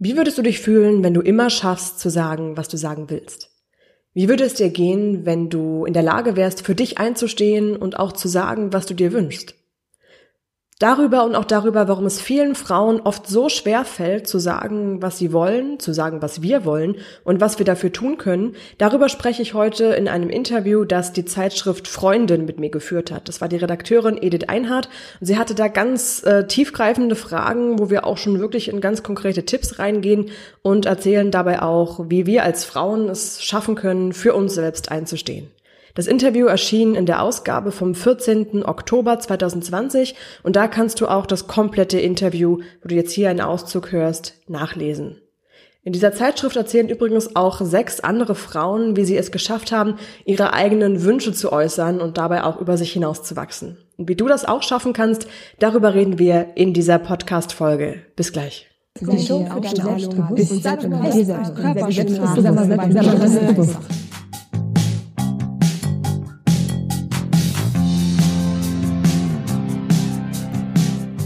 Wie würdest du dich fühlen, wenn du immer schaffst zu sagen, was du sagen willst? Wie würde es dir gehen, wenn du in der Lage wärst, für dich einzustehen und auch zu sagen, was du dir wünschst? Darüber und auch darüber, warum es vielen Frauen oft so schwer fällt, zu sagen, was sie wollen, zu sagen, was wir wollen und was wir dafür tun können, darüber spreche ich heute in einem Interview, das die Zeitschrift Freundin mit mir geführt hat. Das war die Redakteurin Edith Einhardt und sie hatte da ganz äh, tiefgreifende Fragen, wo wir auch schon wirklich in ganz konkrete Tipps reingehen und erzählen dabei auch, wie wir als Frauen es schaffen können, für uns selbst einzustehen. Das Interview erschien in der Ausgabe vom 14. Oktober 2020 und da kannst du auch das komplette Interview, wo du jetzt hier einen Auszug hörst, nachlesen. In dieser Zeitschrift erzählen übrigens auch sechs andere Frauen, wie sie es geschafft haben, ihre eigenen Wünsche zu äußern und dabei auch über sich hinaus zu wachsen. Und wie du das auch schaffen kannst, darüber reden wir in dieser Podcast-Folge. Bis gleich. Die Show für deine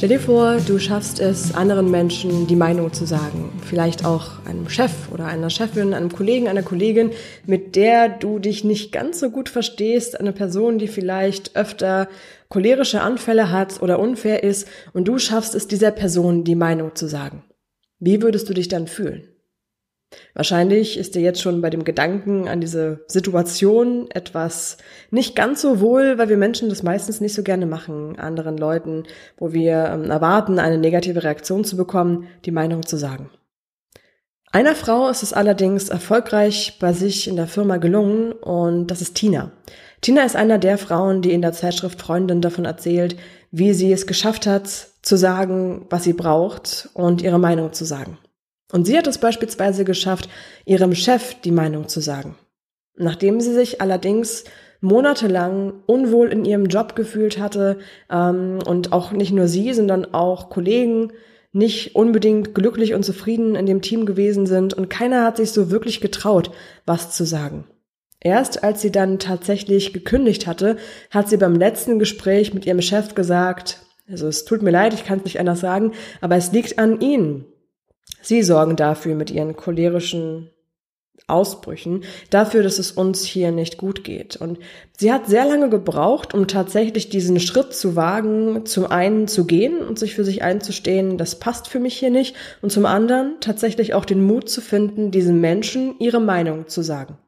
Stell dir vor, du schaffst es, anderen Menschen die Meinung zu sagen. Vielleicht auch einem Chef oder einer Chefin, einem Kollegen, einer Kollegin, mit der du dich nicht ganz so gut verstehst, eine Person, die vielleicht öfter cholerische Anfälle hat oder unfair ist, und du schaffst es, dieser Person die Meinung zu sagen. Wie würdest du dich dann fühlen? Wahrscheinlich ist dir jetzt schon bei dem Gedanken an diese Situation etwas nicht ganz so wohl, weil wir Menschen das meistens nicht so gerne machen, anderen Leuten, wo wir ähm, erwarten, eine negative Reaktion zu bekommen, die Meinung zu sagen. Einer Frau ist es allerdings erfolgreich bei sich in der Firma gelungen und das ist Tina. Tina ist einer der Frauen, die in der Zeitschrift Freundin davon erzählt, wie sie es geschafft hat, zu sagen, was sie braucht und ihre Meinung zu sagen. Und sie hat es beispielsweise geschafft, ihrem Chef die Meinung zu sagen. Nachdem sie sich allerdings monatelang unwohl in ihrem Job gefühlt hatte ähm, und auch nicht nur sie, sondern auch Kollegen nicht unbedingt glücklich und zufrieden in dem Team gewesen sind und keiner hat sich so wirklich getraut, was zu sagen. Erst als sie dann tatsächlich gekündigt hatte, hat sie beim letzten Gespräch mit ihrem Chef gesagt, also es tut mir leid, ich kann es nicht anders sagen, aber es liegt an Ihnen. Sie sorgen dafür mit ihren cholerischen Ausbrüchen, dafür, dass es uns hier nicht gut geht. Und sie hat sehr lange gebraucht, um tatsächlich diesen Schritt zu wagen, zum einen zu gehen und sich für sich einzustehen, das passt für mich hier nicht, und zum anderen tatsächlich auch den Mut zu finden, diesen Menschen ihre Meinung zu sagen.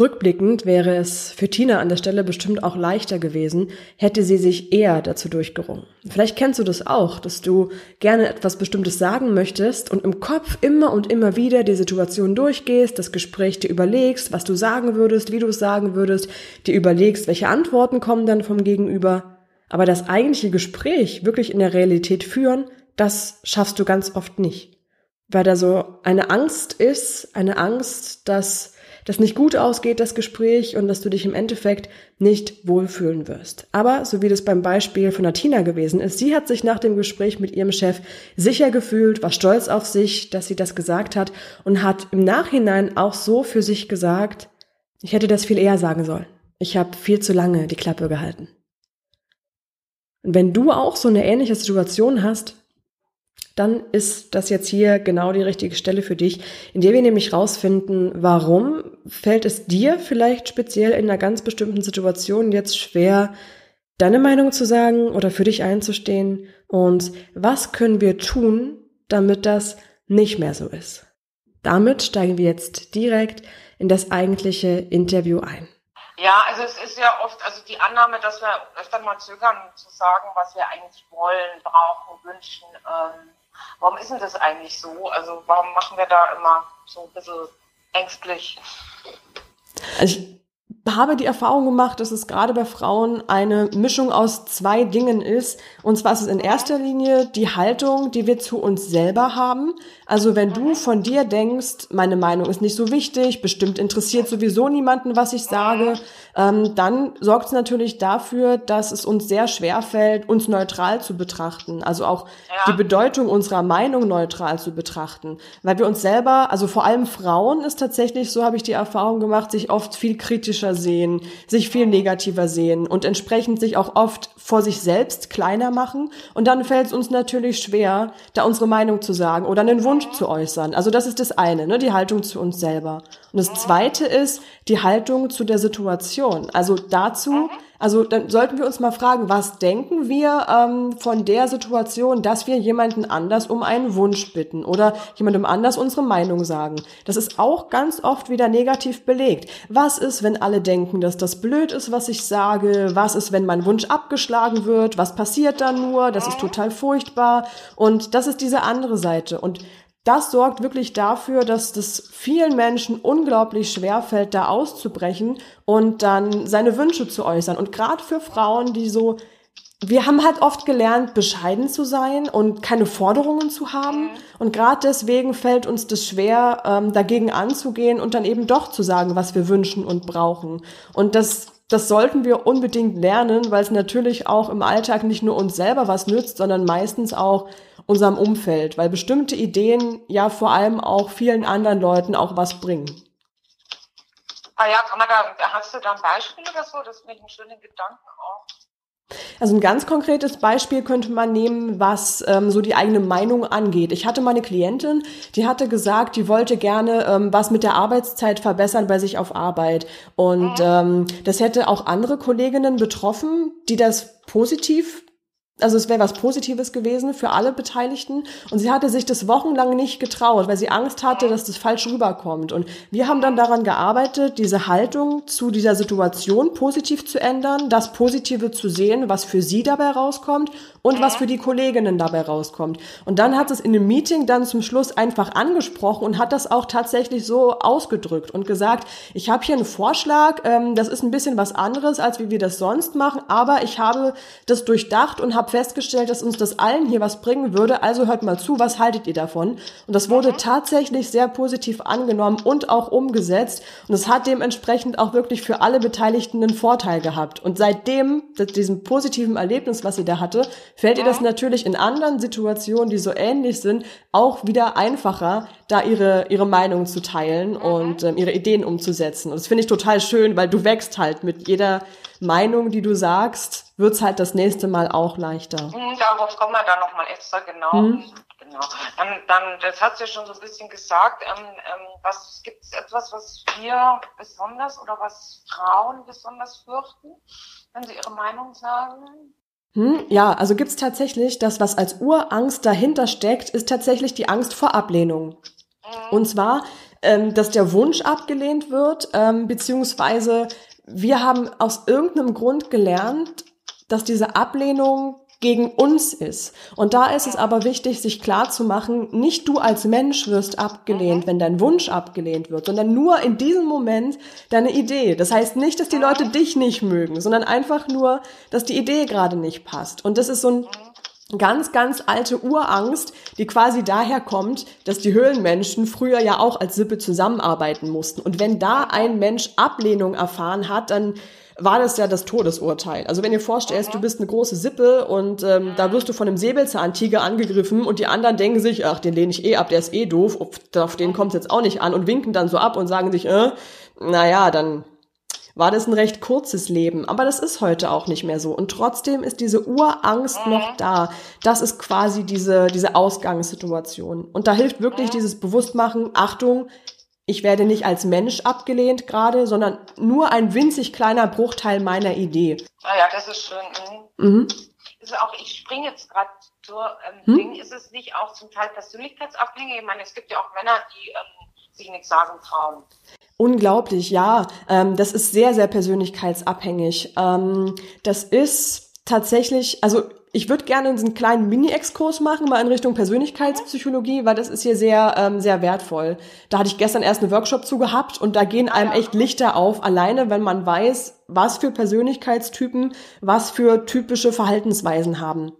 Rückblickend wäre es für Tina an der Stelle bestimmt auch leichter gewesen, hätte sie sich eher dazu durchgerungen. Vielleicht kennst du das auch, dass du gerne etwas Bestimmtes sagen möchtest und im Kopf immer und immer wieder die Situation durchgehst, das Gespräch dir überlegst, was du sagen würdest, wie du es sagen würdest, dir überlegst, welche Antworten kommen dann vom Gegenüber. Aber das eigentliche Gespräch wirklich in der Realität führen, das schaffst du ganz oft nicht. Weil da so eine Angst ist, eine Angst, dass das nicht gut ausgeht, das Gespräch, und dass du dich im Endeffekt nicht wohlfühlen wirst. Aber, so wie das beim Beispiel von Natina gewesen ist, sie hat sich nach dem Gespräch mit ihrem Chef sicher gefühlt, war stolz auf sich, dass sie das gesagt hat und hat im Nachhinein auch so für sich gesagt, ich hätte das viel eher sagen sollen. Ich habe viel zu lange die Klappe gehalten. Und wenn du auch so eine ähnliche Situation hast, dann ist das jetzt hier genau die richtige Stelle für dich, in der wir nämlich rausfinden, warum fällt es dir vielleicht speziell in einer ganz bestimmten Situation jetzt schwer, deine Meinung zu sagen oder für dich einzustehen und was können wir tun, damit das nicht mehr so ist. Damit steigen wir jetzt direkt in das eigentliche Interview ein. Ja, also es ist ja oft, also die Annahme, dass wir öfter mal zögern zu sagen, was wir eigentlich wollen, brauchen, wünschen, ähm, Warum ist denn das eigentlich so? Also warum machen wir da immer so ein bisschen ängstlich? Also habe die Erfahrung gemacht, dass es gerade bei Frauen eine Mischung aus zwei Dingen ist. Und zwar ist es in erster Linie die Haltung, die wir zu uns selber haben. Also wenn du von dir denkst, meine Meinung ist nicht so wichtig, bestimmt interessiert sowieso niemanden, was ich sage, ähm, dann sorgt es natürlich dafür, dass es uns sehr schwer fällt, uns neutral zu betrachten. Also auch ja. die Bedeutung unserer Meinung neutral zu betrachten. Weil wir uns selber, also vor allem Frauen ist tatsächlich, so habe ich die Erfahrung gemacht, sich oft viel kritischer sehen, sich viel negativer sehen und entsprechend sich auch oft vor sich selbst kleiner machen. Und dann fällt es uns natürlich schwer, da unsere Meinung zu sagen oder einen Wunsch zu äußern. Also das ist das eine, ne, die Haltung zu uns selber. Und das zweite ist die Haltung zu der Situation. Also dazu, also dann sollten wir uns mal fragen, was denken wir ähm, von der Situation, dass wir jemanden anders um einen Wunsch bitten oder jemandem anders unsere Meinung sagen. Das ist auch ganz oft wieder negativ belegt. Was ist, wenn alle denken, dass das blöd ist, was ich sage? Was ist, wenn mein Wunsch abgeschlagen wird? Was passiert dann nur? Das ist total furchtbar. Und das ist diese andere Seite. Und das sorgt wirklich dafür, dass das vielen Menschen unglaublich schwer fällt, da auszubrechen und dann seine Wünsche zu äußern. Und gerade für Frauen, die so, wir haben halt oft gelernt, bescheiden zu sein und keine Forderungen zu haben. Und gerade deswegen fällt uns das schwer, ähm, dagegen anzugehen und dann eben doch zu sagen, was wir wünschen und brauchen. Und das das sollten wir unbedingt lernen, weil es natürlich auch im Alltag nicht nur uns selber was nützt, sondern meistens auch unserem Umfeld, weil bestimmte Ideen ja vor allem auch vielen anderen Leuten auch was bringen. Ah ja, kann man da, hast du da ein Beispiel oder so? Das ist mir einen schönen Gedanken auch. Also ein ganz konkretes Beispiel könnte man nehmen, was ähm, so die eigene Meinung angeht. Ich hatte meine Klientin, die hatte gesagt, die wollte gerne ähm, was mit der Arbeitszeit verbessern bei sich auf Arbeit. Und mhm. ähm, das hätte auch andere Kolleginnen betroffen, die das positiv also es wäre was Positives gewesen für alle Beteiligten. Und sie hatte sich das wochenlang nicht getraut, weil sie Angst hatte, dass das falsch rüberkommt. Und wir haben dann daran gearbeitet, diese Haltung zu dieser Situation positiv zu ändern, das Positive zu sehen, was für sie dabei rauskommt und was für die Kolleginnen dabei rauskommt. Und dann hat es in dem Meeting dann zum Schluss einfach angesprochen und hat das auch tatsächlich so ausgedrückt und gesagt, ich habe hier einen Vorschlag, ähm, das ist ein bisschen was anderes, als wie wir das sonst machen, aber ich habe das durchdacht und habe habe festgestellt, dass uns das allen hier was bringen würde. Also hört mal zu, was haltet ihr davon? Und das wurde mhm. tatsächlich sehr positiv angenommen und auch umgesetzt. Und es hat dementsprechend auch wirklich für alle Beteiligten einen Vorteil gehabt. Und seitdem, diesem positiven Erlebnis, was sie da hatte, fällt ihr das natürlich in anderen Situationen, die so ähnlich sind, auch wieder einfacher, da ihre, ihre Meinung zu teilen mhm. und ähm, ihre Ideen umzusetzen. Und das finde ich total schön, weil du wächst halt mit jeder Meinung, die du sagst, wird's halt das nächste Mal auch leichter. Mhm, darauf kommen wir dann nochmal extra genau. Mhm. Genau. Dann, dann, das hat ja schon so ein bisschen gesagt. Ähm, ähm, was gibt es etwas, was wir besonders oder was Frauen besonders fürchten, wenn sie ihre Meinung sagen? Hm, ja, also gibt's tatsächlich das, was als Urangst dahinter steckt, ist tatsächlich die Angst vor Ablehnung. Und zwar, ähm, dass der Wunsch abgelehnt wird, ähm, beziehungsweise wir haben aus irgendeinem Grund gelernt, dass diese Ablehnung gegen uns ist. Und da ist es aber wichtig, sich klar zu machen, nicht du als Mensch wirst abgelehnt, wenn dein Wunsch abgelehnt wird, sondern nur in diesem Moment deine Idee. Das heißt nicht, dass die Leute dich nicht mögen, sondern einfach nur, dass die Idee gerade nicht passt. Und das ist so ein ganz, ganz alte Urangst, die quasi daher kommt, dass die Höhlenmenschen früher ja auch als Sippe zusammenarbeiten mussten. Und wenn da ein Mensch Ablehnung erfahren hat, dann war das ja das Todesurteil. Also wenn ihr vorstellst, du bist eine große Sippe und ähm, da wirst du von einem Säbelzahntiger angegriffen und die anderen denken sich, ach, den lehne ich eh ab, der ist eh doof, auf den kommt es jetzt auch nicht an und winken dann so ab und sagen sich, äh, naja, dann war das ein recht kurzes Leben. Aber das ist heute auch nicht mehr so. Und trotzdem ist diese Urangst noch da. Das ist quasi diese, diese Ausgangssituation. Und da hilft wirklich dieses Bewusstmachen, Achtung, ich werde nicht als Mensch abgelehnt gerade, sondern nur ein winzig kleiner Bruchteil meiner Idee. Ah ja, das ist schön. Mhm. Mhm. Ist auch, ich springe jetzt gerade zur ähm, hm? Ding. Ist es nicht auch zum Teil persönlichkeitsabhängig? Ich meine, es gibt ja auch Männer, die ähm, sich nichts sagen trauen. Unglaublich, ja. Ähm, das ist sehr, sehr persönlichkeitsabhängig. Ähm, das ist tatsächlich, also ich würde gerne einen kleinen Mini-Exkurs machen, mal in Richtung Persönlichkeitspsychologie, weil das ist hier sehr, ähm, sehr wertvoll. Da hatte ich gestern erst einen Workshop zu gehabt und da gehen einem echt Lichter auf, alleine wenn man weiß, was für Persönlichkeitstypen, was für typische Verhaltensweisen haben.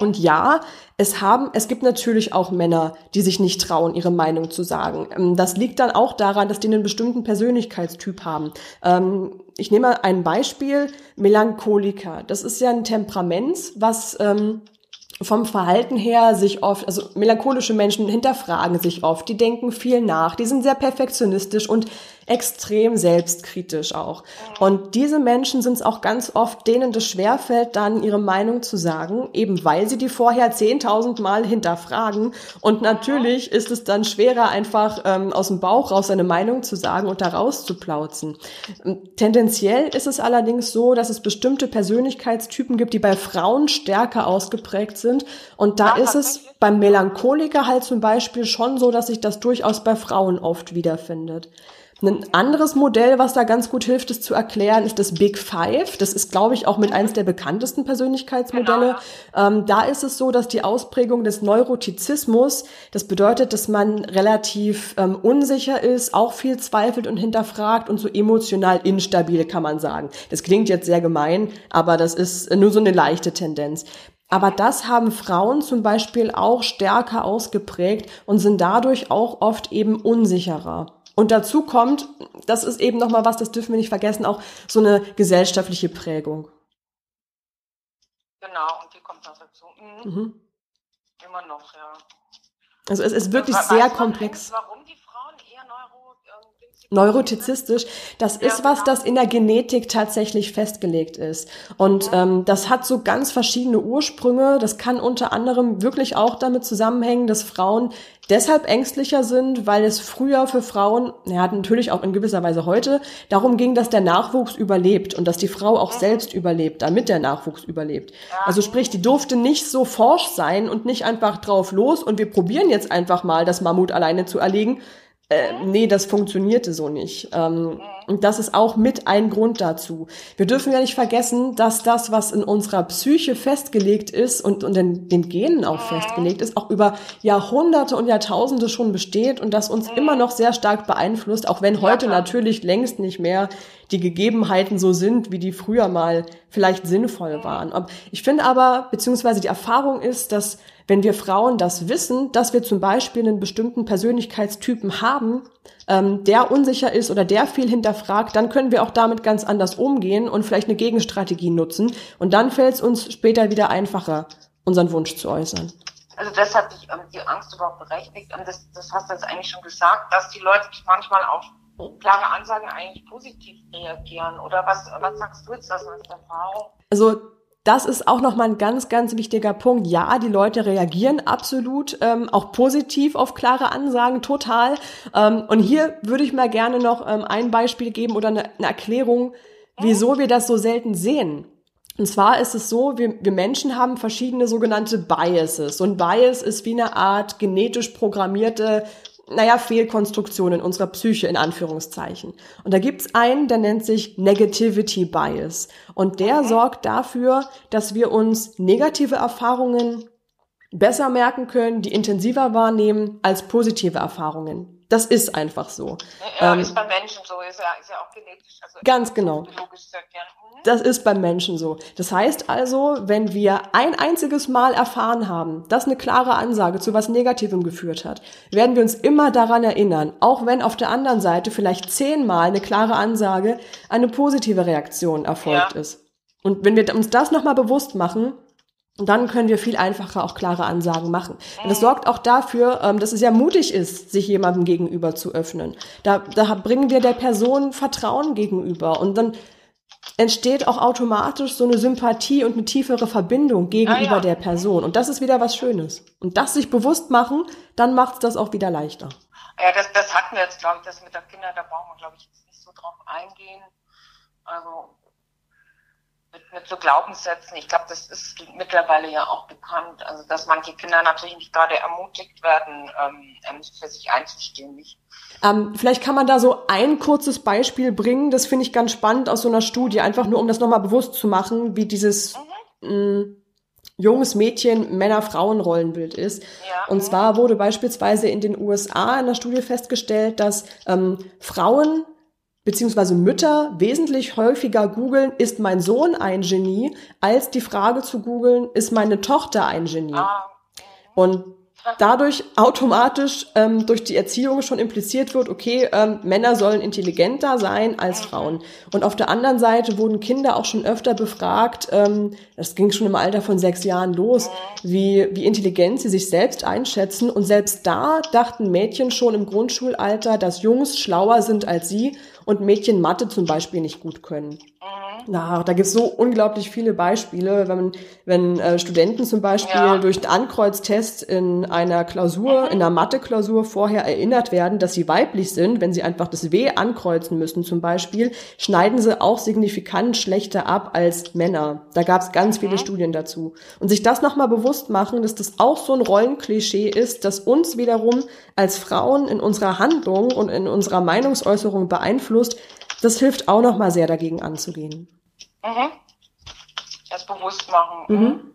Und ja, es haben, es gibt natürlich auch Männer, die sich nicht trauen, ihre Meinung zu sagen. Ähm, das liegt dann auch daran, dass die einen bestimmten Persönlichkeitstyp haben. Ähm, ich nehme ein Beispiel, Melancholiker. Das ist ja ein Temperament, was ähm, vom Verhalten her sich oft, also melancholische Menschen hinterfragen sich oft, die denken viel nach, die sind sehr perfektionistisch und extrem selbstkritisch auch. Und diese Menschen sind es auch ganz oft, denen das schwerfällt, dann ihre Meinung zu sagen, eben weil sie die vorher 10.000 Mal hinterfragen. Und natürlich ist es dann schwerer, einfach ähm, aus dem Bauch raus seine Meinung zu sagen und da rauszuplauzen. Tendenziell ist es allerdings so, dass es bestimmte Persönlichkeitstypen gibt, die bei Frauen stärker ausgeprägt sind. Und da ist es beim Melancholiker halt zum Beispiel schon so, dass sich das durchaus bei Frauen oft wiederfindet. Ein anderes Modell, was da ganz gut hilft, es zu erklären, ist das Big Five. Das ist, glaube ich, auch mit eins der bekanntesten Persönlichkeitsmodelle. Genau. Ähm, da ist es so, dass die Ausprägung des Neurotizismus, das bedeutet, dass man relativ ähm, unsicher ist, auch viel zweifelt und hinterfragt und so emotional instabil, kann man sagen. Das klingt jetzt sehr gemein, aber das ist nur so eine leichte Tendenz. Aber das haben Frauen zum Beispiel auch stärker ausgeprägt und sind dadurch auch oft eben unsicherer. Und dazu kommt, das ist eben nochmal was, das dürfen wir nicht vergessen, auch so eine gesellschaftliche Prägung. Genau, und die kommt noch dazu. Mhm. Mhm. Immer noch, ja. Also es ist wirklich sehr komplex. Warum die Frauen eher Neuro, äh, Neurotizistisch, das ja, ist was, das in der Genetik tatsächlich festgelegt ist. Und mhm. ähm, das hat so ganz verschiedene Ursprünge. Das kann unter anderem wirklich auch damit zusammenhängen, dass Frauen deshalb ängstlicher sind, weil es früher für Frauen, ja natürlich auch in gewisser Weise heute, darum ging, dass der Nachwuchs überlebt und dass die Frau auch selbst überlebt, damit der Nachwuchs überlebt. Also sprich, die durfte nicht so forsch sein und nicht einfach drauf los und wir probieren jetzt einfach mal, das Mammut alleine zu erlegen, äh, nee, das funktionierte so nicht. Ähm, und das ist auch mit ein Grund dazu. Wir dürfen ja nicht vergessen, dass das, was in unserer Psyche festgelegt ist und, und in den Genen auch festgelegt ist, auch über Jahrhunderte und Jahrtausende schon besteht und das uns immer noch sehr stark beeinflusst, auch wenn heute natürlich längst nicht mehr die Gegebenheiten so sind, wie die früher mal vielleicht sinnvoll waren. Ich finde aber, beziehungsweise die Erfahrung ist, dass wenn wir Frauen das wissen, dass wir zum Beispiel einen bestimmten Persönlichkeitstypen haben, ähm, der unsicher ist oder der viel hinterfragt, dann können wir auch damit ganz anders umgehen und vielleicht eine Gegenstrategie nutzen. Und dann fällt es uns später wieder einfacher, unseren Wunsch zu äußern. Also deshalb die, ähm, die Angst überhaupt berechtigt. Und das, das hast du jetzt eigentlich schon gesagt, dass die Leute manchmal auf klare Ansagen eigentlich positiv reagieren. Oder was, was sagst du jetzt das als Erfahrung? Also das ist auch nochmal ein ganz, ganz wichtiger Punkt. Ja, die Leute reagieren absolut ähm, auch positiv auf klare Ansagen, total. Ähm, und hier würde ich mal gerne noch ähm, ein Beispiel geben oder eine, eine Erklärung, wieso wir das so selten sehen. Und zwar ist es so, wir, wir Menschen haben verschiedene sogenannte Biases. Und Bias ist wie eine Art genetisch programmierte naja, Fehlkonstruktion in unserer Psyche in Anführungszeichen. Und da gibt's einen, der nennt sich Negativity Bias. Und der okay. sorgt dafür, dass wir uns negative Erfahrungen besser merken können, die intensiver wahrnehmen als positive Erfahrungen. Das ist einfach so. Ja, ähm, ist bei Menschen so, ist ja, ist ja auch genetisch. Also ganz genau. Das ist beim Menschen so. Das heißt also, wenn wir ein einziges Mal erfahren haben, dass eine klare Ansage zu was Negativem geführt hat, werden wir uns immer daran erinnern, auch wenn auf der anderen Seite vielleicht zehnmal eine klare Ansage eine positive Reaktion erfolgt ja. ist. Und wenn wir uns das nochmal bewusst machen, dann können wir viel einfacher auch klare Ansagen machen. Und das sorgt auch dafür, ähm, dass es ja mutig ist, sich jemandem gegenüber zu öffnen. Da, da bringen wir der Person Vertrauen gegenüber. Und dann entsteht auch automatisch so eine Sympathie und eine tiefere Verbindung gegenüber ja, ja. der Person. Und das ist wieder was Schönes. Und das sich bewusst machen, dann macht es das auch wieder leichter. Ja, das, das hatten wir jetzt, glaube ich, das mit der Kinder, da brauchen wir, glaube ich, jetzt nicht so drauf eingehen. Also mit, so Glaubenssätzen, ich glaube, das ist mittlerweile ja auch bekannt, also dass manche Kinder natürlich nicht gerade ermutigt werden, ähm, für sich einzustehen. Nicht? Ähm, vielleicht kann man da so ein kurzes Beispiel bringen, das finde ich ganz spannend aus so einer Studie, einfach nur um das nochmal bewusst zu machen, wie dieses mhm. mh, junges Mädchen Männer-Frauen-Rollenbild ist. Ja. Und zwar wurde beispielsweise in den USA in der Studie festgestellt, dass ähm, Frauen beziehungsweise Mütter wesentlich häufiger googeln, ist mein Sohn ein Genie, als die Frage zu googeln, ist meine Tochter ein Genie. Ah, Und dadurch automatisch ähm, durch die Erziehung schon impliziert wird, okay, ähm, Männer sollen intelligenter sein als Frauen. Und auf der anderen Seite wurden Kinder auch schon öfter befragt, ähm, das ging schon im Alter von sechs Jahren los, wie, wie intelligent sie sich selbst einschätzen. Und selbst da dachten Mädchen schon im Grundschulalter, dass Jungs schlauer sind als sie und Mädchen Mathe zum Beispiel nicht gut können. Na, da gibt's so unglaublich viele Beispiele, wenn, wenn äh, Studenten zum Beispiel Ja. durch einen Ankreuztest in einer Klausur, in einer Mathe-Klausur vorher erinnert werden, dass sie weiblich sind, wenn sie einfach das W ankreuzen müssen zum Beispiel, schneiden sie auch signifikant schlechter ab als Männer. Da gab's ganz viele Studien dazu. Und sich das nochmal bewusst machen, dass das auch so ein Rollenklischee ist, das uns wiederum als Frauen in unserer Handlung und in unserer Meinungsäußerung beeinflusst, das hilft auch nochmal sehr dagegen anzugehen. Mhm. Das bewusst machen. Mhm.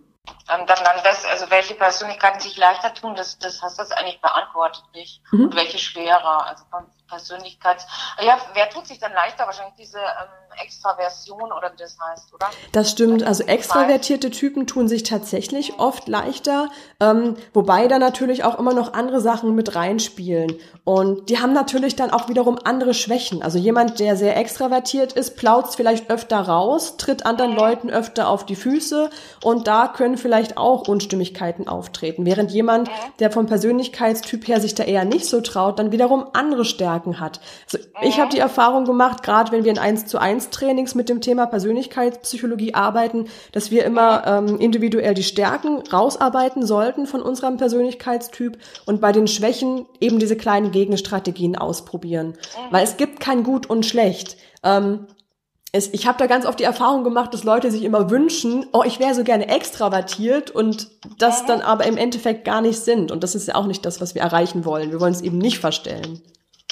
Ähm, dann, dann das, also welche Persönlichkeiten sich leichter tun, das, das hast du jetzt eigentlich beantwortet nicht. Mhm. Und welche schwerer. Also von Persönlichkeits. Ja, wer tut sich dann leichter? Wahrscheinlich diese ähm, Extraversion oder wie das heißt, oder? Das stimmt. Also extravertierte Typen tun sich tatsächlich oft leichter, ähm, wobei da natürlich auch immer noch andere Sachen mit reinspielen. Und die haben natürlich dann auch wiederum andere Schwächen. Also jemand, der sehr extravertiert ist, plautzt vielleicht öfter raus, tritt anderen Leuten öfter auf die Füße und da können vielleicht auch Unstimmigkeiten auftreten. Während jemand, der vom Persönlichkeitstyp her sich da eher nicht so traut, dann wiederum andere Stärken hat. Also ich habe die Erfahrung gemacht, gerade wenn wir in 1 zu 1 Trainings mit dem Thema Persönlichkeitspsychologie arbeiten, dass wir immer ähm, individuell die Stärken rausarbeiten sollten von unserem Persönlichkeitstyp und bei den Schwächen eben diese kleinen Gegenstrategien ausprobieren. Weil es gibt kein Gut und Schlecht. Ähm, es, ich habe da ganz oft die Erfahrung gemacht, dass Leute sich immer wünschen, oh, ich wäre so gerne extravertiert und das dann aber im Endeffekt gar nicht sind. Und das ist ja auch nicht das, was wir erreichen wollen. Wir wollen es eben nicht verstellen.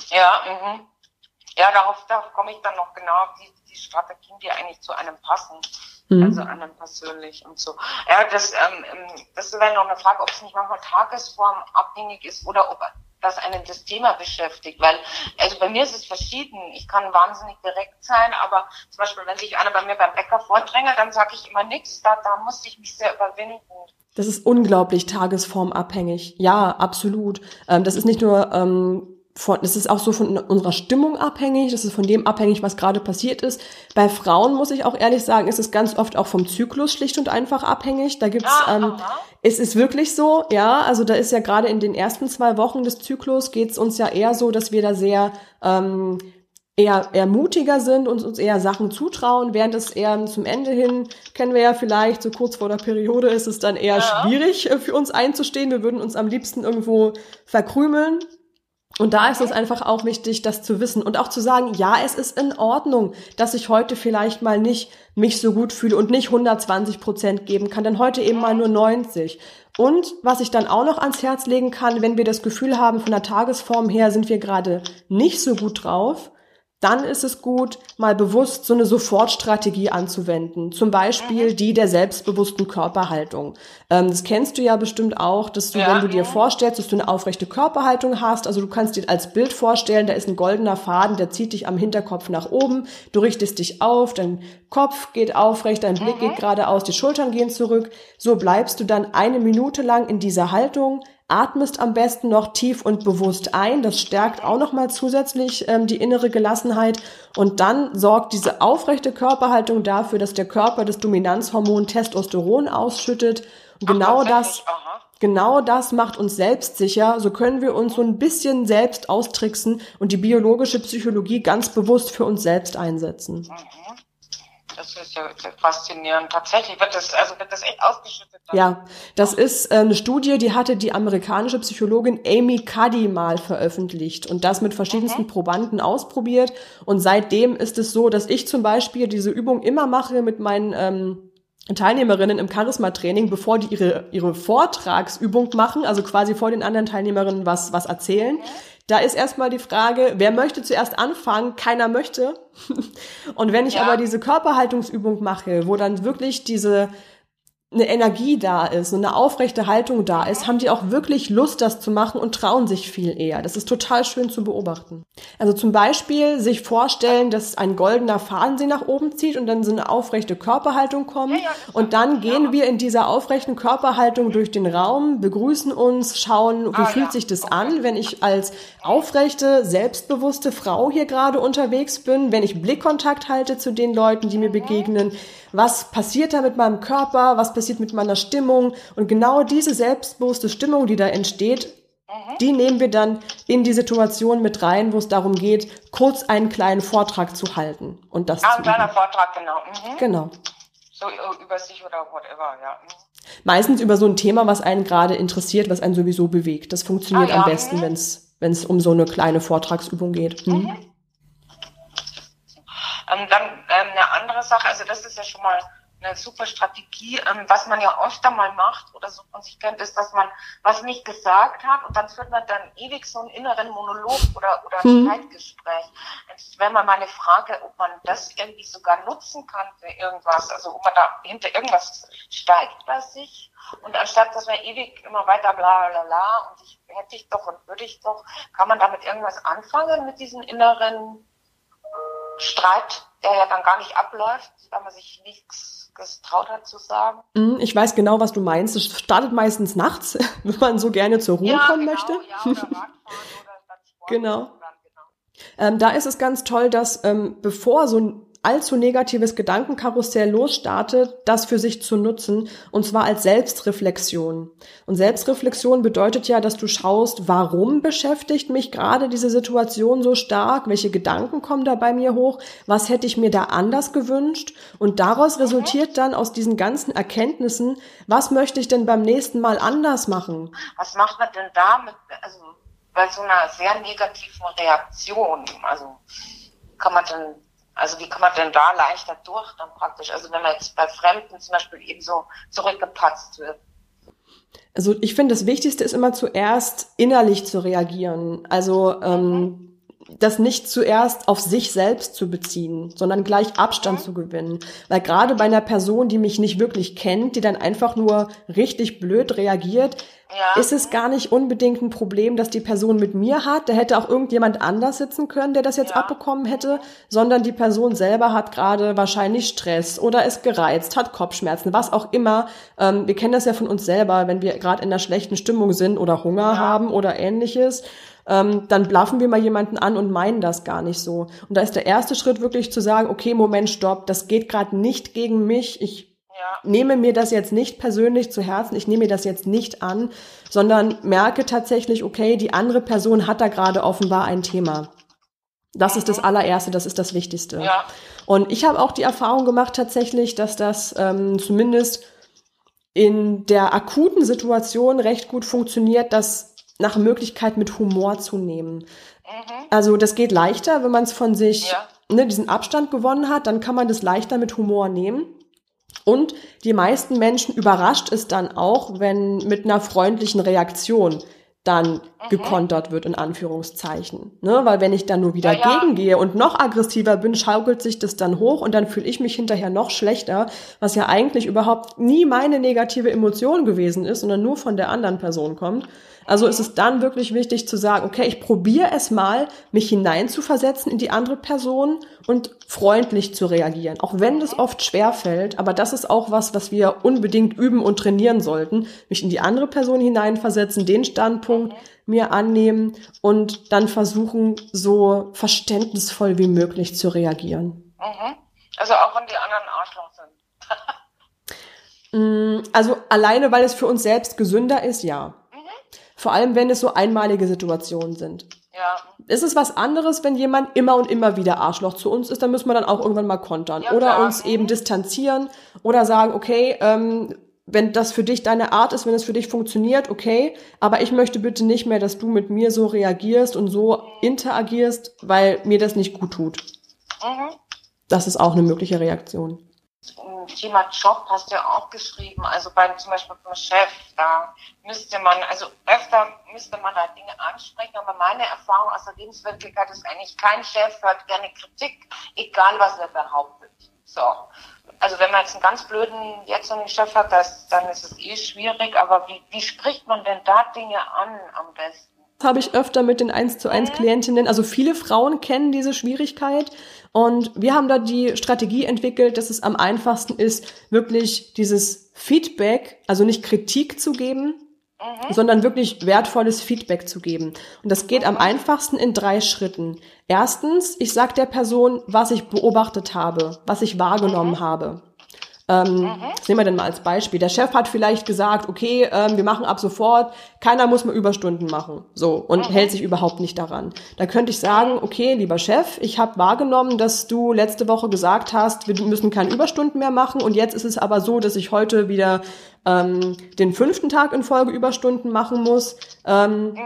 Ja, mhm. Ja, darauf, darauf komme ich dann noch genau auf die, die Strategien, die eigentlich zu einem passen. Mhm. Also einem persönlich und so. Ja, das, ähm, ähm, das wäre noch eine Frage, ob es nicht manchmal tagesformabhängig ist oder ob das einen das Thema beschäftigt. Weil, also bei mir ist es verschieden. Ich kann wahnsinnig direkt sein, aber zum Beispiel, wenn sich einer bei mir beim Bäcker vordrängelt, dann sage ich immer nichts. Da, da musste ich mich sehr überwinden. Das ist unglaublich tagesformabhängig. Ja, absolut. Ähm, das ist nicht nur ähm, von, das ist auch so von unserer Stimmung abhängig, das ist von dem abhängig, was gerade passiert ist. Bei Frauen muss ich auch ehrlich sagen, ist es ganz oft auch vom Zyklus schlicht und einfach abhängig. Da gibt's, Ah, ähm, es ist wirklich so, ja, also da ist ja gerade in den ersten zwei Wochen des Zyklus geht's uns ja eher so, dass wir da sehr ähm, eher, eher mutiger sind und uns eher Sachen zutrauen, während es eher zum Ende hin, kennen wir ja vielleicht, so kurz vor der Periode ist es dann eher schwierig äh, für uns einzustehen. Wir würden uns am liebsten irgendwo verkrümeln. Und da ist es einfach auch wichtig, das zu wissen und auch zu sagen, ja, es ist in Ordnung, dass ich heute vielleicht mal nicht mich so gut fühle und nicht 120 Prozent geben kann, denn heute eben mal nur 90. Und was ich dann auch noch ans Herz legen kann, wenn wir das Gefühl haben, von der Tagesform her sind wir gerade nicht so gut drauf, dann ist es gut, mal bewusst so eine Sofortstrategie anzuwenden. Zum Beispiel die der selbstbewussten Körperhaltung. Ähm, das kennst du ja bestimmt auch, dass du, Ja. wenn du dir vorstellst, dass du eine aufrechte Körperhaltung hast, also du kannst dir als Bild vorstellen, da ist ein goldener Faden, der zieht dich am Hinterkopf nach oben, du richtest dich auf, dein Kopf geht aufrecht, dein Blick geht geradeaus, die Schultern gehen zurück. So bleibst du dann eine Minute lang in dieser Haltung, atmest am besten noch tief und bewusst ein. Das stärkt auch nochmal zusätzlich ähm, die innere Gelassenheit. Und dann sorgt diese aufrechte Körperhaltung dafür, dass der Körper das Dominanzhormon Testosteron ausschüttet. Und genau das, Tatsächlich, aha. genau das macht uns selbstsicher. So können wir uns so ein bisschen selbst austricksen und die biologische Psychologie ganz bewusst für uns selbst einsetzen. Das ist ja faszinierend. Tatsächlich wird das, also wird das echt ausgeschüttet. Ja, das ist äh, eine Studie, die hatte die amerikanische Psychologin Amy Cuddy mal veröffentlicht und das mit verschiedensten Probanden ausprobiert. Und seitdem ist es so, dass ich zum Beispiel diese Übung immer mache mit meinen ähm, Teilnehmerinnen im Charisma-Training, bevor die ihre, ihre Vortragsübung machen, also quasi vor den anderen Teilnehmerinnen was, was erzählen. Da ist erstmal die Frage, wer möchte zuerst anfangen? Keiner möchte. Und wenn ich Ja. aber diese Körperhaltungsübung mache, wo dann wirklich diese eine Energie da ist und eine aufrechte Haltung da ist, haben die auch wirklich Lust, das zu machen und trauen sich viel eher. Das ist total schön zu beobachten. Also zum Beispiel sich vorstellen, dass ein goldener Faden sie nach oben zieht und dann so eine aufrechte Körperhaltung kommt. Und dann gehen wir in dieser aufrechten Körperhaltung durch den Raum, begrüßen uns, schauen, wie ah, fühlt sich das an, wenn ich als aufrechte, selbstbewusste Frau hier gerade unterwegs bin, wenn ich Blickkontakt halte zu den Leuten, die mir mhm. begegnen was passiert da mit meinem Körper, was passiert mit meiner Stimmung. Und genau diese selbstbewusste Stimmung, die da entsteht, mhm. die nehmen wir dann in die Situation mit rein, wo es darum geht, kurz einen kleinen Vortrag zu halten. Und das ah, ein kleiner Vortrag, genau. Mhm. Genau. So über sich oder whatever, ja. Mhm. Meistens über so ein Thema, was einen gerade interessiert, was einen sowieso bewegt. Das funktioniert ah, ja. am besten, mhm. wenn es um so eine kleine Vortragsübung geht. Mhm. Ähm, dann ähm, eine andere Sache, also das ist ja schon mal eine super Strategie. Ähm, was man ja öfter mal macht oder so von sich kennt, ist, dass man was nicht gesagt hat und dann führt man dann ewig so einen inneren Monolog oder, oder ein mhm. Streitgespräch. Jetzt wäre mal meine Frage, ob man das irgendwie sogar nutzen kann für irgendwas, also ob man da hinter irgendwas steigt bei sich und anstatt, dass man ewig immer weiter bla bla bla und ich hätte ich doch und würde ich doch, kann man damit irgendwas anfangen mit diesen inneren Streit, der ja dann gar nicht abläuft, weil man sich nichts getraut hat zu sagen. Mhm, ich weiß genau, was du meinst. Es startet meistens nachts, wenn man so gerne zur Ruhe ja, kommen genau, möchte. Ja, oder Radfahren oder dann Sport genau. genau. Ähm, da ist es ganz toll, dass ähm, bevor so ein allzu negatives Gedankenkarussell losstartet, das für sich zu nutzen, und zwar als Selbstreflexion. Und Selbstreflexion bedeutet ja, dass du schaust, warum beschäftigt mich gerade diese Situation so stark, welche Gedanken kommen da bei mir hoch, was hätte ich mir da anders gewünscht, und daraus resultiert dann aus diesen ganzen Erkenntnissen, was möchte ich denn beim nächsten Mal anders machen? Was macht man denn da mit, also bei so einer sehr negativen Reaktion? Also kann man dann also wie kann man denn da leichter durch dann praktisch? Also wenn man jetzt bei Fremden zum Beispiel eben so zurückgepatzt wird. Also ich finde, das Wichtigste ist immer zuerst innerlich zu reagieren. Also ähm, mhm das nicht zuerst auf sich selbst zu beziehen, sondern gleich Abstand zu gewinnen. Weil gerade bei einer Person, die mich nicht wirklich kennt, die dann einfach nur richtig blöd reagiert, ja. ist es gar nicht unbedingt ein Problem, dass die Person mit mir hat. Da hätte auch irgendjemand anders sitzen können, der das jetzt ja. abbekommen hätte, sondern die Person selber hat gerade wahrscheinlich Stress oder ist gereizt, hat Kopfschmerzen, was auch immer. Ähm, wir kennen das ja von uns selber, wenn wir gerade in einer schlechten Stimmung sind oder Hunger ja. haben oder ähnliches ähm, dann blaffen wir mal jemanden an und meinen das gar nicht so. Und da ist der erste Schritt wirklich zu sagen, okay, Moment, stopp, das geht gerade nicht gegen mich. Ich ja. nehme mir das jetzt nicht persönlich zu Herzen, ich nehme mir das jetzt nicht an, sondern merke tatsächlich, okay, die andere Person hat da gerade offenbar ein Thema. Das mhm. ist das mhm. allererste, das ist das Wichtigste. Ja. Und ich habe auch die Erfahrung gemacht tatsächlich, dass das ähm, zumindest in der akuten Situation recht gut funktioniert, dass nach Möglichkeit mit Humor zu nehmen. Mhm. Also das geht leichter, wenn man es von sich, ja. ne, diesen Abstand gewonnen hat, dann kann man das leichter mit Humor nehmen. Und die meisten Menschen überrascht es dann auch, wenn mit einer freundlichen Reaktion dann mhm. gekontert wird, in Anführungszeichen. Ne? Weil wenn ich dann nur wieder ja, ja. gegengehe und noch aggressiver bin, schaukelt sich das dann hoch und dann fühle ich mich hinterher noch schlechter, was ja eigentlich überhaupt nie meine negative Emotion gewesen ist, sondern nur von der anderen Person kommt. Also ist es dann wirklich wichtig zu sagen, okay, ich probiere es mal, mich hineinzuversetzen in die andere Person und freundlich zu reagieren. Auch wenn das oft schwer fällt, aber das ist auch was, was wir unbedingt üben und trainieren sollten. Mich in die andere Person hineinversetzen, den Standpunkt mir annehmen und dann versuchen, so verständnisvoll wie möglich zu reagieren. Mhm. Also auch wenn die anderen Arschloch sind. Mm, also alleine, weil es für uns selbst gesünder ist, ja. Vor allem, wenn es so einmalige Situationen sind. Ja. Ist es was anderes, wenn jemand immer und immer wieder Arschloch zu uns ist, dann müssen wir dann auch irgendwann mal kontern. Ja, oder klar. uns eben distanzieren oder sagen, okay, ähm, wenn das für dich deine Art ist, wenn es für dich funktioniert, okay, aber ich möchte bitte nicht mehr, dass du mit mir so reagierst und so interagierst, weil mir das nicht gut tut. Mhm. Das ist auch eine mögliche Reaktion. Thema Job hast du ja auch geschrieben, also beim zum Beispiel beim Chef, da müsste man, also öfter müsste man da Dinge ansprechen, aber meine Erfahrung aus der Lebenswirklichkeit ist eigentlich, kein Chef hört gerne Kritik, egal was er behauptet. So. Also wenn man jetzt einen ganz blöden jetzigen Chef hat, das, dann ist es eh schwierig, aber wie, wie spricht man denn da Dinge an am besten? Das habe ich öfter mit den 1 zu 1 mhm. Klientinnen. Also viele Frauen kennen diese Schwierigkeit und wir haben da die Strategie entwickelt, dass es am einfachsten ist, wirklich dieses Feedback, also nicht Kritik zu geben, Mhm. sondern wirklich wertvolles Feedback zu geben. Und das geht am einfachsten in drei Schritten. Erstens, ich sage der Person, was ich beobachtet habe, was ich wahrgenommen mhm. habe. Ähm, mhm. Das nehmen wir denn mal als Beispiel. Der Chef hat vielleicht gesagt, okay, ähm, wir machen ab sofort, keiner muss mehr Überstunden machen. So, und mhm. hält sich überhaupt nicht daran. Da könnte ich sagen, okay, lieber Chef, ich habe wahrgenommen, dass du letzte Woche gesagt hast, wir müssen keine Überstunden mehr machen. Und jetzt ist es aber so, dass ich heute wieder ähm, den fünften Tag in Folge Überstunden machen muss. Ähm, mhm.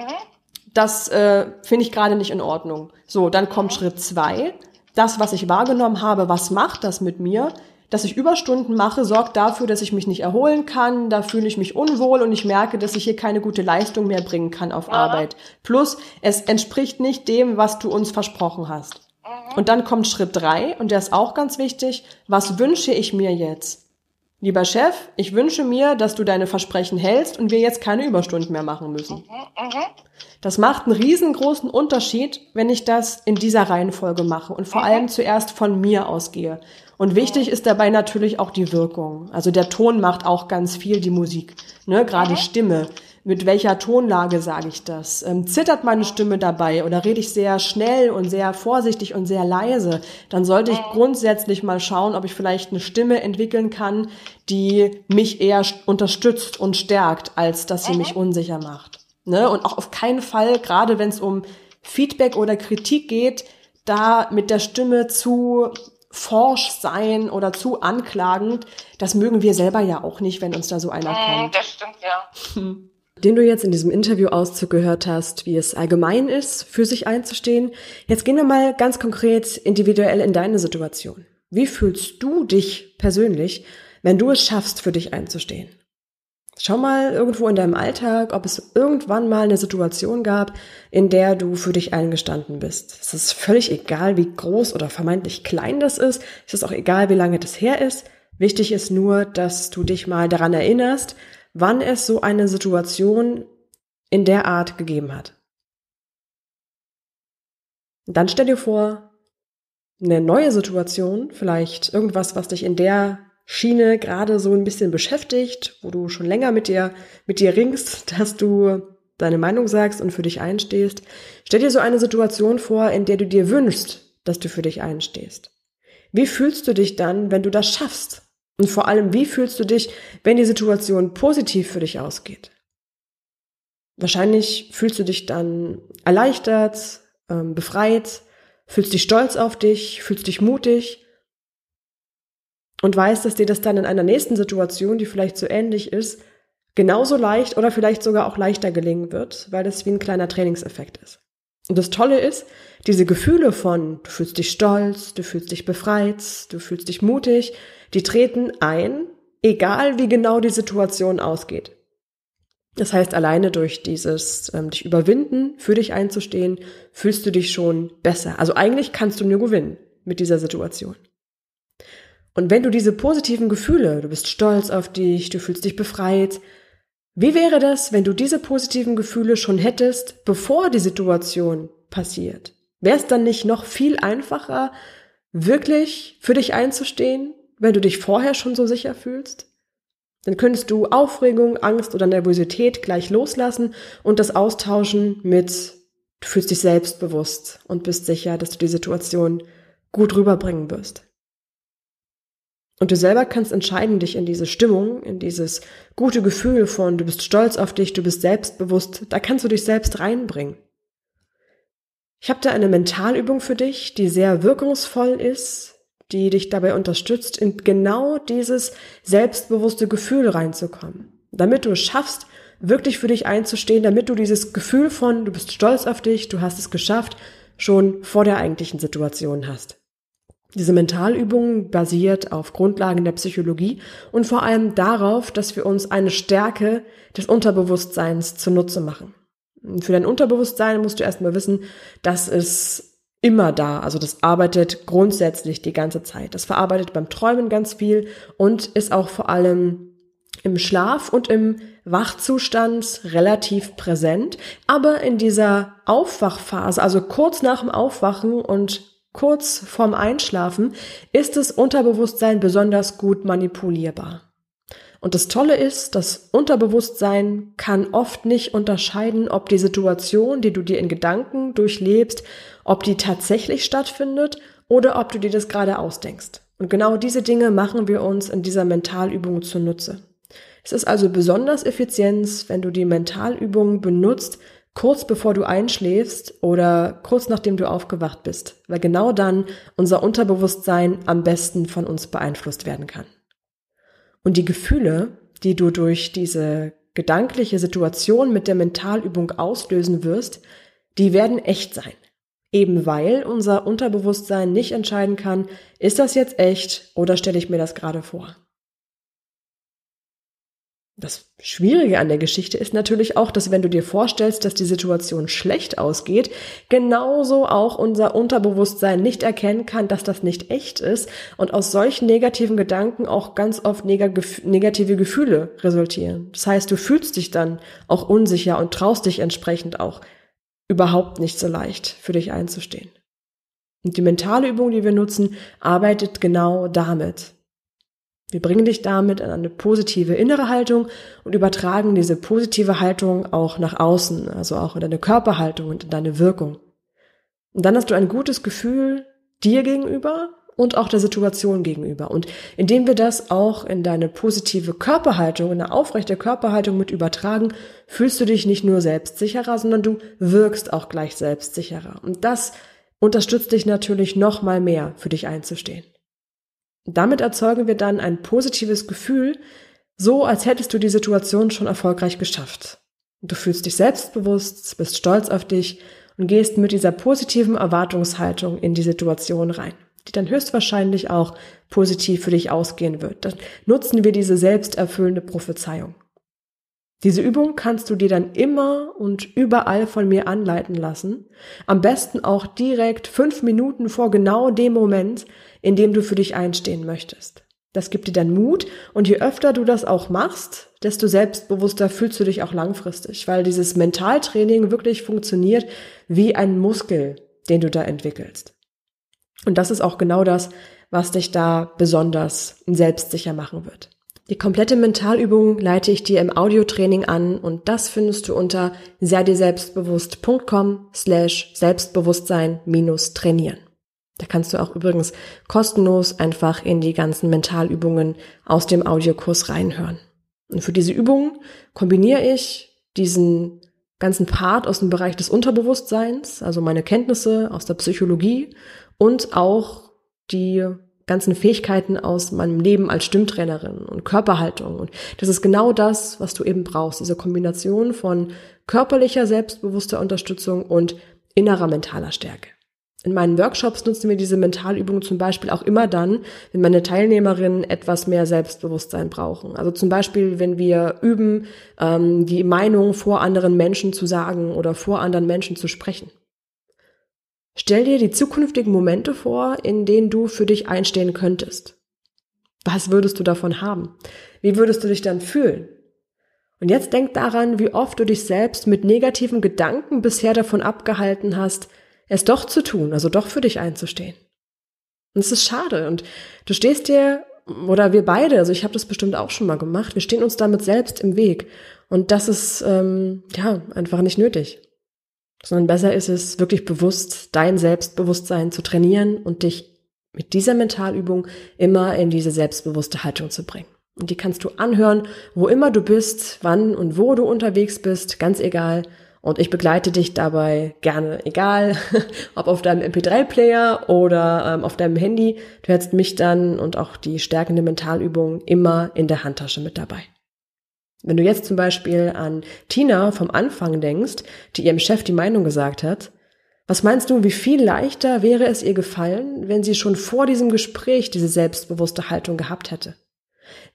Das äh, finde ich gerade nicht in Ordnung. So, dann kommt mhm. Schritt zwei. Das, was ich wahrgenommen habe, was macht das mit mir? Dass ich Überstunden mache, sorgt dafür, dass ich mich nicht erholen kann, da fühle ich mich unwohl und ich merke, dass ich hier keine gute Leistung mehr bringen kann auf Arbeit. Plus, es entspricht nicht dem, was du uns versprochen hast. Mhm. Und dann kommt Schritt drei und der ist auch ganz wichtig. Was wünsche ich mir jetzt? Lieber Chef, ich wünsche mir, dass du deine Versprechen hältst und wir jetzt keine Überstunden mehr machen müssen. Mhm, mhm. Das macht einen riesengroßen Unterschied, wenn ich das in dieser Reihenfolge mache und vor allem zuerst von mir ausgehe. Und wichtig ist dabei natürlich auch die Wirkung. Also der Ton macht auch ganz viel die Musik. Ne? Gerade Stimme. Mit welcher Tonlage sage ich das? Ähm, zittert meine Stimme dabei oder rede ich sehr schnell und sehr vorsichtig und sehr leise? Dann sollte ich grundsätzlich mal schauen, ob ich vielleicht eine Stimme entwickeln kann, die mich eher unterstützt und stärkt, als dass sie mich unsicher macht. Ne? Und auch auf keinen Fall, gerade wenn es um Feedback oder Kritik geht, da mit der Stimme zu forsch sein oder zu anklagend, das mögen wir selber ja auch nicht, wenn uns da so einer mm, kommt. Das stimmt, ja. Den du jetzt in diesem Interview Auszug gehört hast, wie es allgemein ist, für sich einzustehen. Jetzt gehen wir mal ganz konkret individuell in deine Situation. Wie fühlst du dich persönlich, wenn du es schaffst, für dich einzustehen? Schau mal irgendwo in deinem Alltag, ob es irgendwann mal eine Situation gab, in der du für dich eingestanden bist. Es ist völlig egal, wie groß oder vermeintlich klein das ist. Es ist auch egal, wie lange das her ist. Wichtig ist nur, dass du dich mal daran erinnerst, wann es so eine Situation in der Art gegeben hat. Dann stell dir vor, eine neue Situation, vielleicht irgendwas, was dich in der Schiene gerade so ein bisschen beschäftigt, wo du schon länger mit dir, mit dir ringst, dass du deine Meinung sagst und für dich einstehst. Stell dir so eine Situation vor, in der du dir wünschst, dass du für dich einstehst. Wie fühlst du dich dann, wenn du das schaffst? Und vor allem, wie fühlst du dich, wenn die Situation positiv für dich ausgeht? Wahrscheinlich fühlst du dich dann erleichtert, ähm, befreit, fühlst dich stolz auf dich, fühlst dich mutig und weißt, dass dir das dann in einer nächsten Situation, die vielleicht so ähnlich ist, genauso leicht oder vielleicht sogar auch leichter gelingen wird, weil das wie ein kleiner Trainingseffekt ist. Und das Tolle ist, diese Gefühle von du fühlst dich stolz, du fühlst dich befreit, du fühlst dich mutig, die treten ein, egal wie genau die Situation ausgeht. Das heißt, alleine durch dieses ähm, dich überwinden, für dich einzustehen, fühlst du dich schon besser. Also eigentlich kannst du nur gewinnen mit dieser Situation. Und wenn du diese positiven Gefühle, du bist stolz auf dich, du fühlst dich befreit, wie wäre das, wenn du diese positiven Gefühle schon hättest, bevor die Situation passiert? Wäre es dann nicht noch viel einfacher, wirklich für dich einzustehen, wenn du dich vorher schon so sicher fühlst? Dann könntest du Aufregung, Angst oder Nervosität gleich loslassen und das austauschen mit, du fühlst dich selbstbewusst und bist sicher, dass du die Situation gut rüberbringen wirst. Und du selber kannst entscheiden, dich in diese Stimmung, in dieses gute Gefühl von, du bist stolz auf dich, du bist selbstbewusst, da kannst du dich selbst reinbringen. Ich habe da eine Mentalübung für dich, die sehr wirkungsvoll ist, die dich dabei unterstützt, in genau dieses selbstbewusste Gefühl reinzukommen. Damit du es schaffst, wirklich für dich einzustehen, damit du dieses Gefühl von, du bist stolz auf dich, du hast es geschafft, schon vor der eigentlichen Situation hast. Diese Mentalübung basiert auf Grundlagen der Psychologie und vor allem darauf, dass wir uns eine Stärke des Unterbewusstseins zunutze machen. Für dein Unterbewusstsein musst du erstmal wissen, dass es immer da. Also das arbeitet grundsätzlich die ganze Zeit. Das verarbeitet beim Träumen ganz viel und ist auch vor allem im Schlaf und im Wachzustand relativ präsent. Aber in dieser Aufwachphase, also kurz nach dem Aufwachen und kurz vorm Einschlafen, ist das Unterbewusstsein besonders gut manipulierbar. Und das Tolle ist, das Unterbewusstsein kann oft nicht unterscheiden, ob die Situation, die du dir in Gedanken durchlebst, ob die tatsächlich stattfindet oder ob du dir das gerade ausdenkst. Und genau diese Dinge machen wir uns in dieser Mentalübung zunutze. Es ist also besonders effizient, wenn du die Mentalübung benutzt, kurz bevor du einschläfst oder kurz nachdem du aufgewacht bist, weil genau dann unser Unterbewusstsein am besten von uns beeinflusst werden kann. Und die Gefühle, die du durch diese gedankliche Situation mit der Mentalübung auslösen wirst, die werden echt sein. Eben weil unser Unterbewusstsein nicht entscheiden kann, ist das jetzt echt oder stelle ich mir das gerade vor. Das Schwierige an der Geschichte ist natürlich auch, dass wenn du dir vorstellst, dass die Situation schlecht ausgeht, genauso auch unser Unterbewusstsein nicht erkennen kann, dass das nicht echt ist und aus solchen negativen Gedanken auch ganz oft negative Gefühle resultieren. Das heißt, du fühlst dich dann auch unsicher und traust dich entsprechend auch überhaupt nicht so leicht für dich einzustehen. Und die mentale Übung, die wir nutzen, arbeitet genau damit. Wir bringen dich damit in eine positive innere Haltung und übertragen diese positive Haltung auch nach außen, also auch in deine Körperhaltung und in deine Wirkung. Und dann hast du ein gutes Gefühl dir gegenüber und auch der Situation gegenüber. Und indem wir das auch in deine positive Körperhaltung, in eine aufrechte Körperhaltung mit übertragen, fühlst du dich nicht nur selbstsicherer, sondern du wirkst auch gleich selbstsicherer. Und das unterstützt dich natürlich noch mal mehr, für dich einzustehen. Damit erzeugen wir dann ein positives Gefühl, so als hättest du die Situation schon erfolgreich geschafft. Du fühlst dich selbstbewusst, bist stolz auf dich und gehst mit dieser positiven Erwartungshaltung in die Situation rein, die dann höchstwahrscheinlich auch positiv für dich ausgehen wird. Dann nutzen wir diese selbsterfüllende Prophezeiung. Diese Übung kannst du dir dann immer und überall von mir anleiten lassen. Am besten auch direkt fünf Minuten vor genau dem Moment, in dem du für dich einstehen möchtest. Das gibt dir dann Mut und je öfter du das auch machst, desto selbstbewusster fühlst du dich auch langfristig, weil dieses Mentaltraining wirklich funktioniert wie ein Muskel, den du da entwickelst. Und das ist auch genau das, was dich da besonders selbstsicher machen wird. Die komplette Mentalübung leite ich dir im Audiotraining an und das findest du unter serdirselbstbewusst.com slash Selbstbewusstsein minus trainieren. Da kannst du auch übrigens kostenlos einfach in die ganzen Mentalübungen aus dem Audiokurs reinhören. Und für diese Übung kombiniere ich diesen ganzen Part aus dem Bereich des Unterbewusstseins, also meine Kenntnisse aus der Psychologie und auch die ganzen Fähigkeiten aus meinem Leben als Stimmtrainerin und Körperhaltung. Und das ist genau das, was du eben brauchst. Diese Kombination von körperlicher, selbstbewusster Unterstützung und innerer mentaler Stärke. In meinen Workshops nutzen wir diese Mentalübungen zum Beispiel auch immer dann, wenn meine Teilnehmerinnen etwas mehr Selbstbewusstsein brauchen. Also zum Beispiel, wenn wir üben, ähm, die Meinung vor anderen Menschen zu sagen oder vor anderen Menschen zu sprechen. Stell dir die zukünftigen Momente vor, in denen du für dich einstehen könntest. Was würdest du davon haben? Wie würdest du dich dann fühlen? Und jetzt denk daran, wie oft du dich selbst mit negativen Gedanken bisher davon abgehalten hast, es doch zu tun, also doch für dich einzustehen. Und es ist schade. Und du stehst dir, oder wir beide, also ich habe das bestimmt auch schon mal gemacht, wir stehen uns damit selbst im Weg. Und das ist ähm, ja einfach nicht nötig sondern besser ist es, wirklich bewusst dein Selbstbewusstsein zu trainieren und dich mit dieser Mentalübung immer in diese selbstbewusste Haltung zu bringen. Und die kannst du anhören, wo immer du bist, wann und wo du unterwegs bist, ganz egal. Und ich begleite dich dabei gerne, egal ob auf deinem MP3-Player oder ähm, auf deinem Handy. Du hättest mich dann und auch die stärkende Mentalübung immer in der Handtasche mit dabei. Wenn du jetzt zum Beispiel an Tina vom Anfang denkst, die ihrem Chef die Meinung gesagt hat, was meinst du, wie viel leichter wäre es ihr gefallen, wenn sie schon vor diesem Gespräch diese selbstbewusste Haltung gehabt hätte?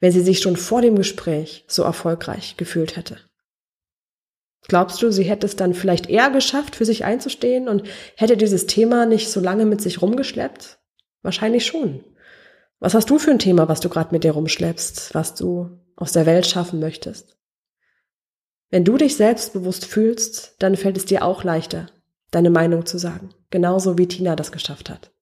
Wenn sie sich schon vor dem Gespräch so erfolgreich gefühlt hätte? Glaubst du, sie hätte es dann vielleicht eher geschafft, für sich einzustehen und hätte dieses Thema nicht so lange mit sich rumgeschleppt? Wahrscheinlich schon. Was hast du für ein Thema, was du gerade mit dir rumschleppst, was du aus der Welt schaffen möchtest? Wenn du dich selbstbewusst fühlst, dann fällt es dir auch leichter, deine Meinung zu sagen, genauso wie Tina das geschafft hat.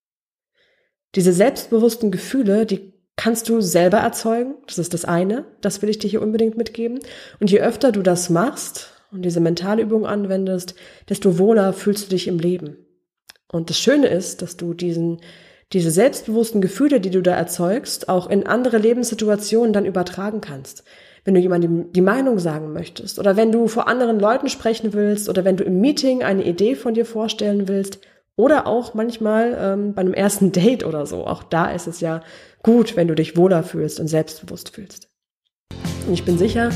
Diese selbstbewussten Gefühle, die kannst du selber erzeugen, das ist das eine, das will ich dir hier unbedingt mitgeben. Und je öfter du das machst, und diese Mentalübung anwendest, desto wohler fühlst du dich im Leben. Und das Schöne ist, dass du diesen, diese selbstbewussten Gefühle, die du da erzeugst, auch in andere Lebenssituationen dann übertragen kannst. Wenn du jemandem die Meinung sagen möchtest oder wenn du vor anderen Leuten sprechen willst oder wenn du im Meeting eine Idee von dir vorstellen willst oder auch manchmal ähm, bei einem ersten Date oder so. Auch da ist es ja gut, wenn du dich wohler fühlst und selbstbewusst fühlst. Und ich bin sicher,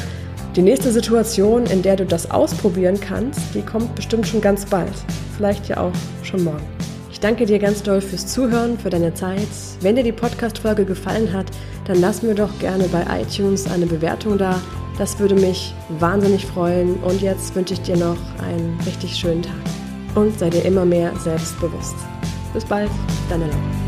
die nächste Situation, in der du das ausprobieren kannst, die kommt bestimmt schon ganz bald. Vielleicht ja auch schon morgen. Ich danke dir ganz doll fürs Zuhören, für deine Zeit. Wenn dir die Podcast-Folge gefallen hat, dann lass mir doch gerne bei iTunes eine Bewertung da. Das würde mich wahnsinnig freuen. Und jetzt wünsche ich dir noch einen richtig schönen Tag. Und sei dir immer mehr selbstbewusst. Bis bald, deine Laura.